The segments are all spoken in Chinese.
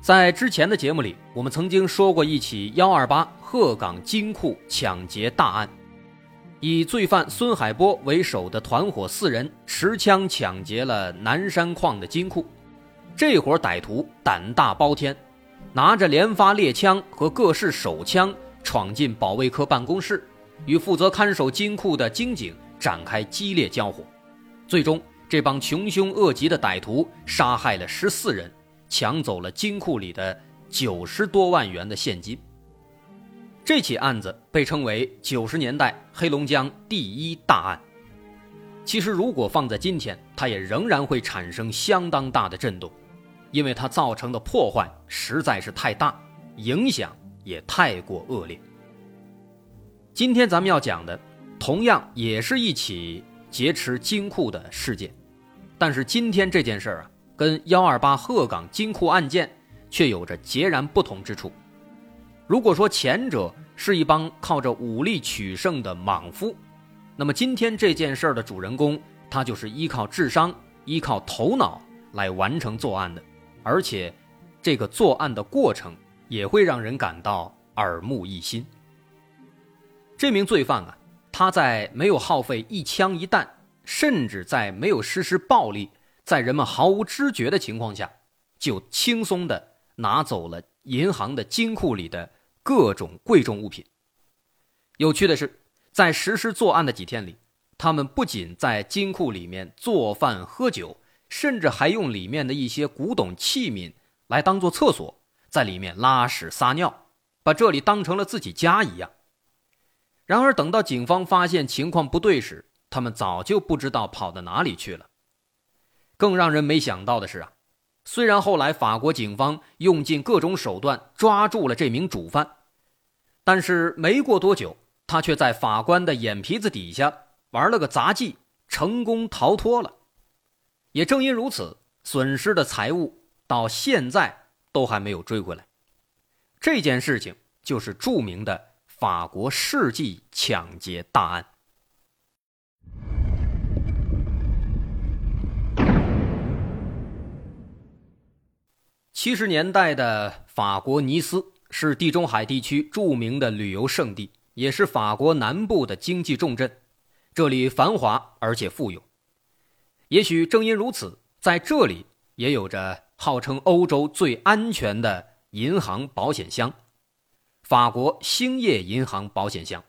在之前的节目里，我们曾经说过一起幺二八鹤岗金库抢劫大案，以罪犯孙海波为首的团伙四人持枪抢劫了南山矿的金库。这伙歹徒胆大包天，拿着连发猎枪和各式手枪闯进保卫科办公室，与负责看守金库的金警展开激烈交火。最终，这帮穷凶恶极的歹徒杀害了十四人。抢走了金库里的九十多万元的现金。这起案子被称为九十年代黑龙江第一大案。其实，如果放在今天，它也仍然会产生相当大的震动，因为它造成的破坏实在是太大，影响也太过恶劣。今天咱们要讲的，同样也是一起劫持金库的事件，但是今天这件事儿啊。跟幺二八鹤岗金库案件却有着截然不同之处。如果说前者是一帮靠着武力取胜的莽夫，那么今天这件事儿的主人公，他就是依靠智商、依靠头脑来完成作案的，而且这个作案的过程也会让人感到耳目一新。这名罪犯啊，他在没有耗费一枪一弹，甚至在没有实施暴力。在人们毫无知觉的情况下，就轻松的拿走了银行的金库里的各种贵重物品。有趣的是，在实施作案的几天里，他们不仅在金库里面做饭喝酒，甚至还用里面的一些古董器皿来当做厕所，在里面拉屎撒尿，把这里当成了自己家一样。然而，等到警方发现情况不对时，他们早就不知道跑到哪里去了。更让人没想到的是啊，虽然后来法国警方用尽各种手段抓住了这名主犯，但是没过多久，他却在法官的眼皮子底下玩了个杂技，成功逃脱了。也正因如此，损失的财物到现在都还没有追回来。这件事情就是著名的法国世纪抢劫大案。七十年代的法国尼斯是地中海地区著名的旅游胜地，也是法国南部的经济重镇。这里繁华而且富有。也许正因如此，在这里也有着号称欧洲最安全的银行保险箱——法国兴业银行保险箱。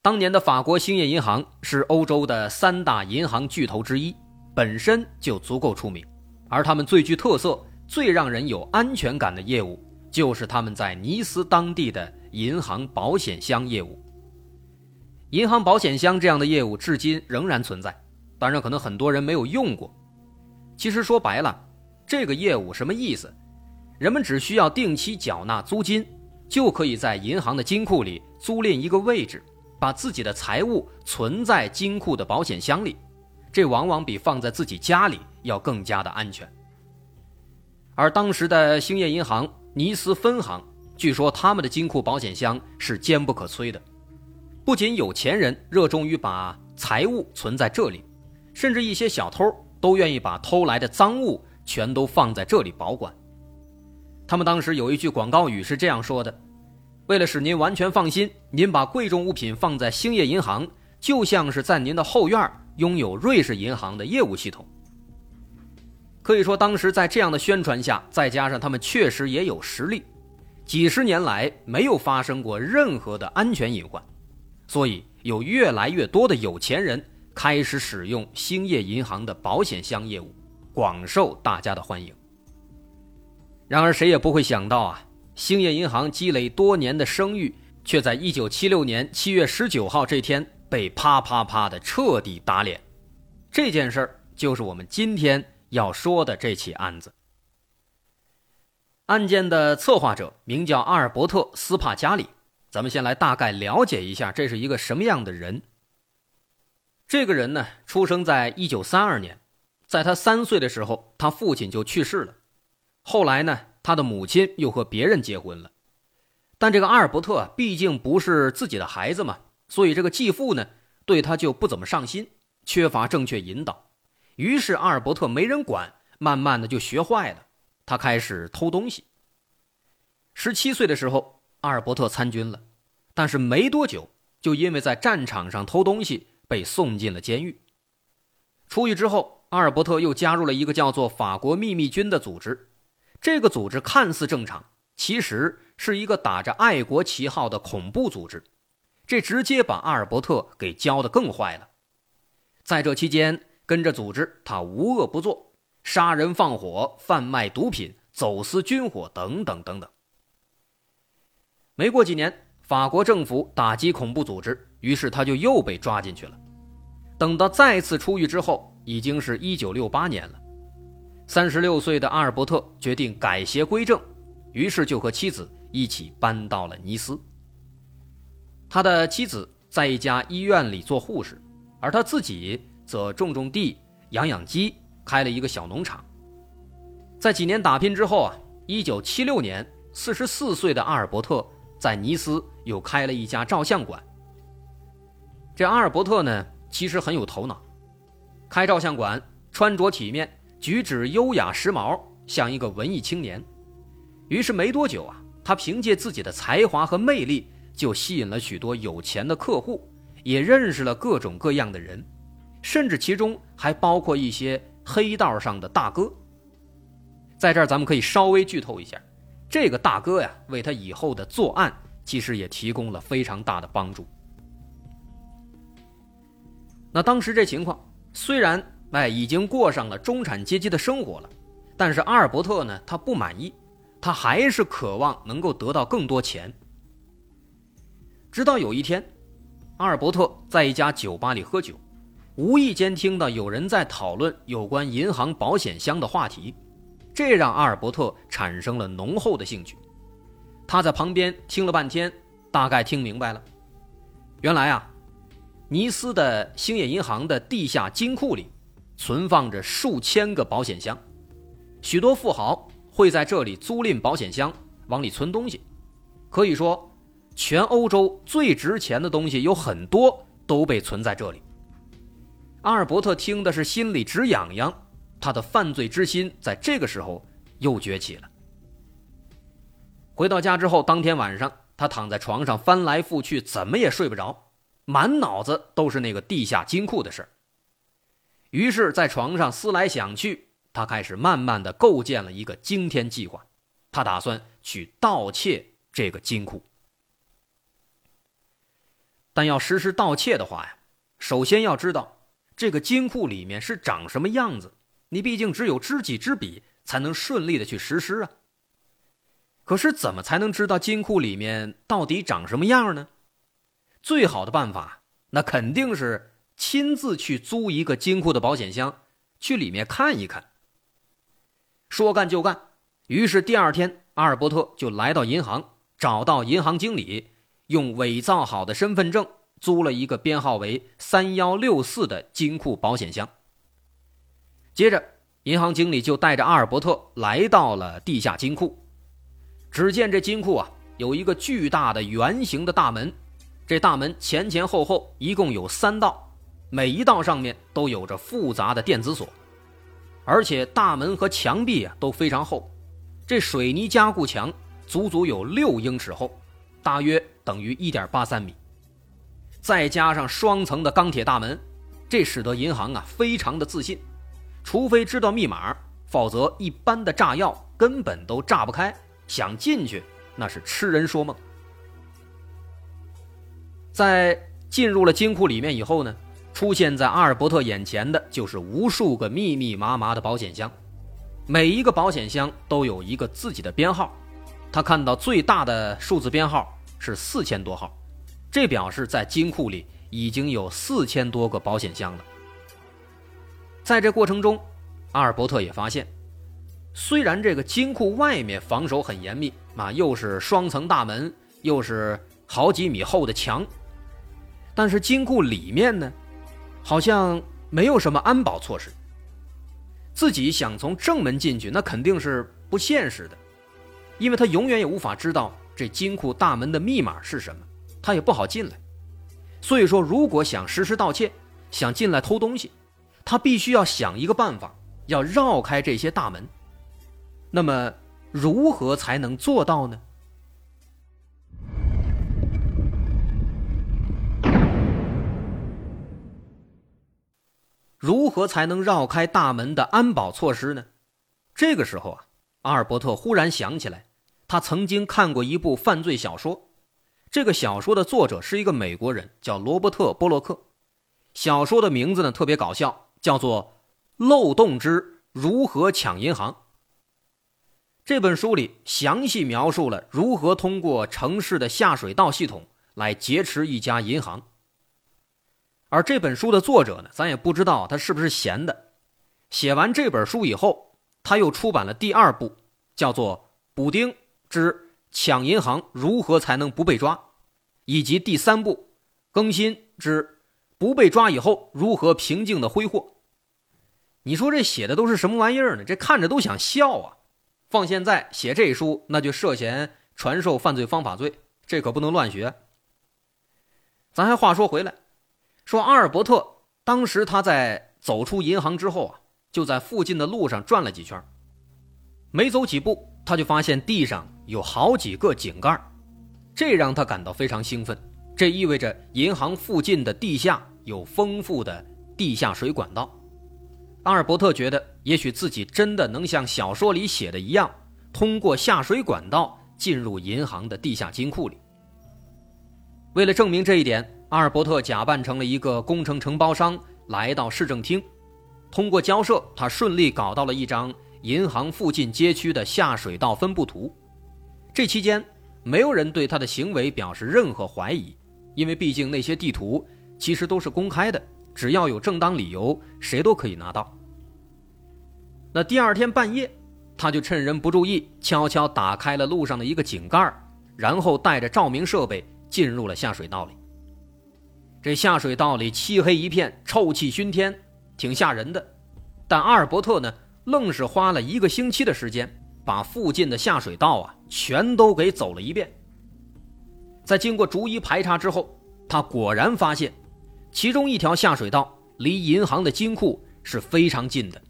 当年的法国兴业银行是欧洲的三大银行巨头之一，本身就足够出名，而他们最具特色。最让人有安全感的业务，就是他们在尼斯当地的银行保险箱业务。银行保险箱这样的业务至今仍然存在，当然可能很多人没有用过。其实说白了，这个业务什么意思？人们只需要定期缴纳租金，就可以在银行的金库里租赁一个位置，把自己的财物存在金库的保险箱里，这往往比放在自己家里要更加的安全。而当时的兴业银行尼斯分行，据说他们的金库保险箱是坚不可摧的。不仅有钱人热衷于把财物存在这里，甚至一些小偷都愿意把偷来的赃物全都放在这里保管。他们当时有一句广告语是这样说的：“为了使您完全放心，您把贵重物品放在兴业银行，就像是在您的后院拥有瑞士银行的业务系统。”可以说，当时在这样的宣传下，再加上他们确实也有实力，几十年来没有发生过任何的安全隐患，所以有越来越多的有钱人开始使用兴业银行的保险箱业务，广受大家的欢迎。然而，谁也不会想到啊，兴业银行积累多年的声誉，却在一九七六年七月十九号这天被啪啪啪的彻底打脸。这件事儿就是我们今天。要说的这起案子，案件的策划者名叫阿尔伯特·斯帕加里。咱们先来大概了解一下，这是一个什么样的人。这个人呢，出生在一九三二年，在他三岁的时候，他父亲就去世了。后来呢，他的母亲又和别人结婚了。但这个阿尔伯特毕竟不是自己的孩子嘛，所以这个继父呢，对他就不怎么上心，缺乏正确引导。于是阿尔伯特没人管，慢慢的就学坏了。他开始偷东西。十七岁的时候，阿尔伯特参军了，但是没多久，就因为在战场上偷东西被送进了监狱。出狱之后，阿尔伯特又加入了一个叫做法国秘密军的组织。这个组织看似正常，其实是一个打着爱国旗号的恐怖组织。这直接把阿尔伯特给教的更坏了。在这期间，跟着组织，他无恶不作。杀人放火、贩卖毒品、走私军火等等等等。没过几年，法国政府打击恐怖组织，于是他就又被抓进去了。等到再次出狱之后，已经是一九六八年了。三十六岁的阿尔伯特决定改邪归正，于是就和妻子一起搬到了尼斯。他的妻子在一家医院里做护士，而他自己则种种地、养养鸡。开了一个小农场。在几年打拼之后啊，一九七六年，四十四岁的阿尔伯特在尼斯又开了一家照相馆。这阿尔伯特呢，其实很有头脑，开照相馆，穿着体面，举止优雅时髦，像一个文艺青年。于是没多久啊，他凭借自己的才华和魅力，就吸引了许多有钱的客户，也认识了各种各样的人，甚至其中还包括一些。黑道上的大哥，在这儿咱们可以稍微剧透一下，这个大哥呀，为他以后的作案其实也提供了非常大的帮助。那当时这情况，虽然哎已经过上了中产阶级的生活了，但是阿尔伯特呢，他不满意，他还是渴望能够得到更多钱。直到有一天，阿尔伯特在一家酒吧里喝酒。无意间听到有人在讨论有关银行保险箱的话题，这让阿尔伯特产生了浓厚的兴趣。他在旁边听了半天，大概听明白了。原来啊，尼斯的兴业银行的地下金库里存放着数千个保险箱，许多富豪会在这里租赁保险箱往里存东西。可以说，全欧洲最值钱的东西有很多都被存在这里。阿尔伯特听的是心里直痒痒，他的犯罪之心在这个时候又崛起了。回到家之后，当天晚上他躺在床上翻来覆去，怎么也睡不着，满脑子都是那个地下金库的事于是，在床上思来想去，他开始慢慢的构建了一个惊天计划，他打算去盗窃这个金库。但要实施盗窃的话呀，首先要知道。这个金库里面是长什么样子？你毕竟只有知己知彼，才能顺利的去实施啊。可是怎么才能知道金库里面到底长什么样呢？最好的办法，那肯定是亲自去租一个金库的保险箱，去里面看一看。说干就干，于是第二天，阿尔伯特就来到银行，找到银行经理，用伪造好的身份证。租了一个编号为三幺六四的金库保险箱。接着，银行经理就带着阿尔伯特来到了地下金库。只见这金库啊，有一个巨大的圆形的大门，这大门前前后后一共有三道，每一道上面都有着复杂的电子锁，而且大门和墙壁啊都非常厚，这水泥加固墙足足有六英尺厚，大约等于一点八三米。再加上双层的钢铁大门，这使得银行啊非常的自信，除非知道密码，否则一般的炸药根本都炸不开，想进去那是痴人说梦。在进入了金库里面以后呢，出现在阿尔伯特眼前的就是无数个密密麻麻的保险箱，每一个保险箱都有一个自己的编号，他看到最大的数字编号是四千多号。这表示在金库里已经有四千多个保险箱了。在这过程中，阿尔伯特也发现，虽然这个金库外面防守很严密啊，又是双层大门，又是好几米厚的墙，但是金库里面呢，好像没有什么安保措施。自己想从正门进去，那肯定是不现实的，因为他永远也无法知道这金库大门的密码是什么，他也不好进来。所以说，如果想实施盗窃，想进来偷东西，他必须要想一个办法，要绕开这些大门。那么，如何才能做到呢？如何才能绕开大门的安保措施呢？这个时候啊，阿尔伯特忽然想起来，他曾经看过一部犯罪小说，这个小说的作者是一个美国人，叫罗伯特·波洛克。小说的名字呢特别搞笑，叫做《漏洞之如何抢银行》。这本书里详细描述了如何通过城市的下水道系统来劫持一家银行。而这本书的作者呢，咱也不知道他是不是闲的。写完这本书以后，他又出版了第二部，叫做《补丁之抢银行如何才能不被抓》，以及第三步更新之不被抓以后如何平静的挥霍。你说这写的都是什么玩意儿呢？这看着都想笑啊！放现在写这书，那就涉嫌传授犯罪方法罪，这可不能乱学。咱还话说回来。说阿尔伯特当时他在走出银行之后啊，就在附近的路上转了几圈，没走几步，他就发现地上有好几个井盖，这让他感到非常兴奋。这意味着银行附近的地下有丰富的地下水管道。阿尔伯特觉得，也许自己真的能像小说里写的一样，通过下水管道进入银行的地下金库里。为了证明这一点。阿尔伯特假扮成了一个工程承包商，来到市政厅。通过交涉，他顺利搞到了一张银行附近街区的下水道分布图。这期间，没有人对他的行为表示任何怀疑，因为毕竟那些地图其实都是公开的，只要有正当理由，谁都可以拿到。那第二天半夜，他就趁人不注意，悄悄打开了路上的一个井盖，然后带着照明设备进入了下水道里。这下水道里漆黑一片，臭气熏天，挺吓人的。但阿尔伯特呢，愣是花了一个星期的时间，把附近的下水道啊全都给走了一遍。在经过逐一排查之后，他果然发现，其中一条下水道离银行的金库是非常近的，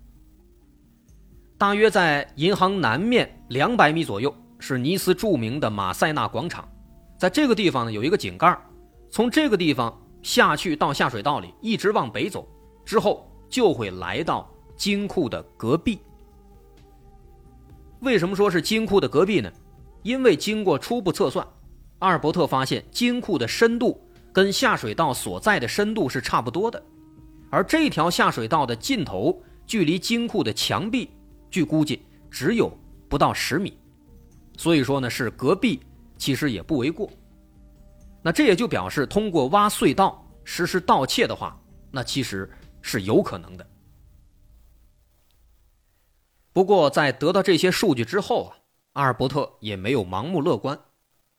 大约在银行南面两百米左右，是尼斯著名的马塞纳广场。在这个地方呢，有一个井盖，从这个地方。下去到下水道里，一直往北走，之后就会来到金库的隔壁。为什么说是金库的隔壁呢？因为经过初步测算，阿尔伯特发现金库的深度跟下水道所在的深度是差不多的，而这条下水道的尽头距离金库的墙壁，据估计只有不到十米，所以说呢是隔壁，其实也不为过。那这也就表示，通过挖隧道实施盗窃的话，那其实是有可能的。不过，在得到这些数据之后啊，阿尔伯特也没有盲目乐观，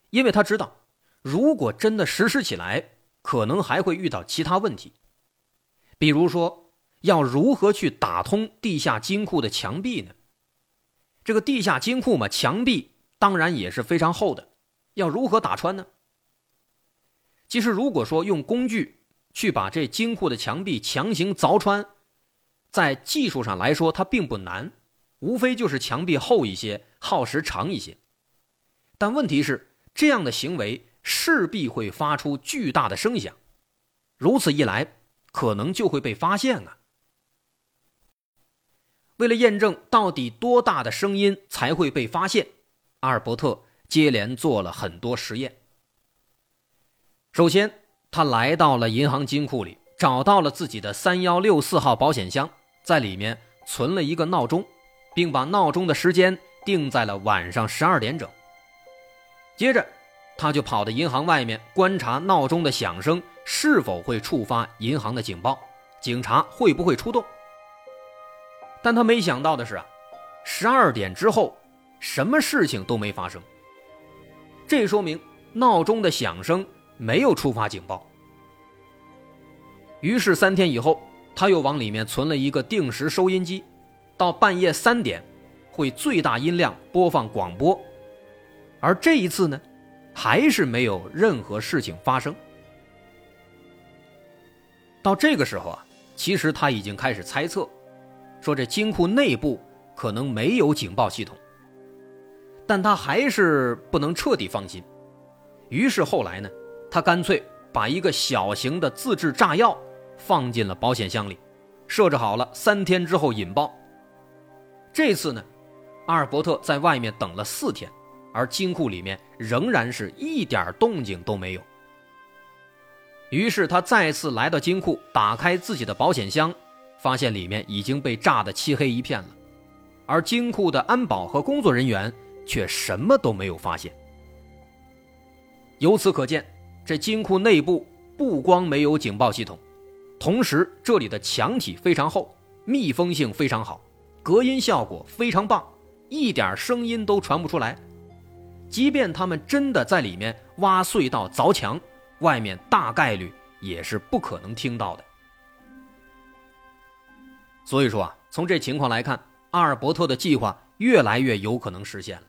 因为他知道，如果真的实施起来，可能还会遇到其他问题，比如说，要如何去打通地下金库的墙壁呢？这个地下金库嘛，墙壁当然也是非常厚的，要如何打穿呢？其实，如果说用工具去把这金库的墙壁强行凿穿，在技术上来说它并不难，无非就是墙壁厚一些，耗时长一些。但问题是，这样的行为势必会发出巨大的声响，如此一来，可能就会被发现啊。为了验证到底多大的声音才会被发现，阿尔伯特接连做了很多实验。首先，他来到了银行金库里，找到了自己的三幺六四号保险箱，在里面存了一个闹钟，并把闹钟的时间定在了晚上十二点整。接着，他就跑到银行外面观察闹钟的响声是否会触发银行的警报，警察会不会出动。但他没想到的是啊，十二点之后，什么事情都没发生。这说明闹钟的响声没有触发警报。于是三天以后，他又往里面存了一个定时收音机，到半夜三点，会最大音量播放广播。而这一次呢，还是没有任何事情发生。到这个时候啊，其实他已经开始猜测，说这金库内部可能没有警报系统。但他还是不能彻底放心，于是后来呢，他干脆把一个小型的自制炸药放进了保险箱里，设置好了三天之后引爆。这次呢，阿尔伯特在外面等了四天，而金库里面仍然是一点动静都没有。于是他再次来到金库，打开自己的保险箱，发现里面已经被炸得漆黑一片了，而金库的安保和工作人员却什么都没有发现。由此可见，这金库内部不光没有警报系统，同时这里的墙体非常厚，密封性非常好，隔音效果非常棒，一点声音都传不出来。即便他们真的在里面挖隧道凿墙。外面大概率也是不可能听到的，所以说啊，从这情况来看，阿尔伯特的计划越来越有可能实现了。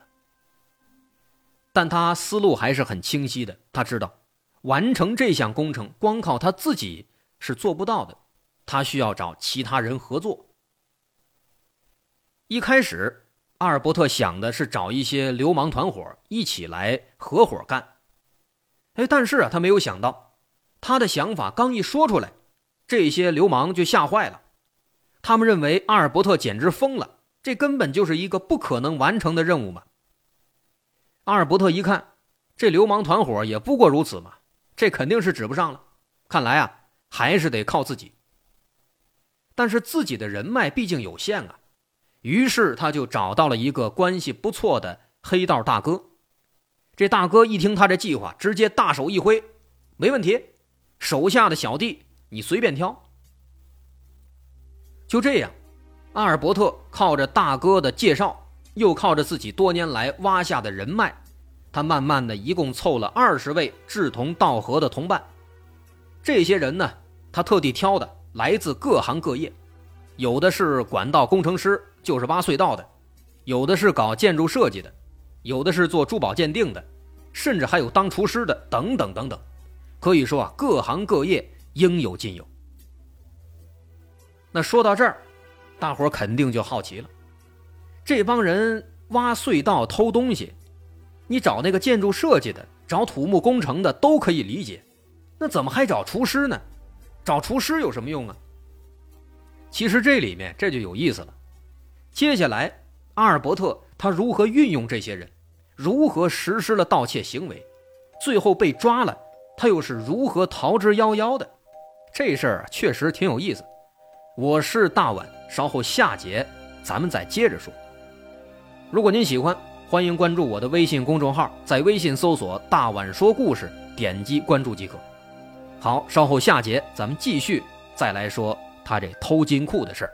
但他思路还是很清晰的，他知道完成这项工程光靠他自己是做不到的，他需要找其他人合作。一开始，阿尔伯特想的是找一些流氓团伙一起来合伙干。哎，但是啊，他没有想到，他的想法刚一说出来，这些流氓就吓坏了。他们认为阿尔伯特简直疯了，这根本就是一个不可能完成的任务嘛。阿尔伯特一看，这流氓团伙也不过如此嘛，这肯定是指不上了。看来啊，还是得靠自己。但是自己的人脉毕竟有限啊，于是他就找到了一个关系不错的黑道大哥。这大哥一听他这计划，直接大手一挥，没问题，手下的小弟你随便挑。就这样，阿尔伯特靠着大哥的介绍，又靠着自己多年来挖下的人脉，他慢慢的一共凑了二十位志同道合的同伴。这些人呢，他特地挑的，来自各行各业，有的是管道工程师，就是挖隧道的；有的是搞建筑设计的。有的是做珠宝鉴定的，甚至还有当厨师的，等等等等，可以说啊，各行各业应有尽有。那说到这儿，大伙肯定就好奇了：这帮人挖隧道偷东西，你找那个建筑设计的，找土木工程的都可以理解，那怎么还找厨师呢？找厨师有什么用啊？其实这里面这就有意思了。接下来，阿尔伯特。他如何运用这些人，如何实施了盗窃行为，最后被抓了，他又是如何逃之夭夭的？这事儿确实挺有意思。我是大碗，稍后下节咱们再接着说。如果您喜欢，欢迎关注我的微信公众号，在微信搜索“大碗说故事”，点击关注即可。好，稍后下节咱们继续再来说他这偷金库的事儿。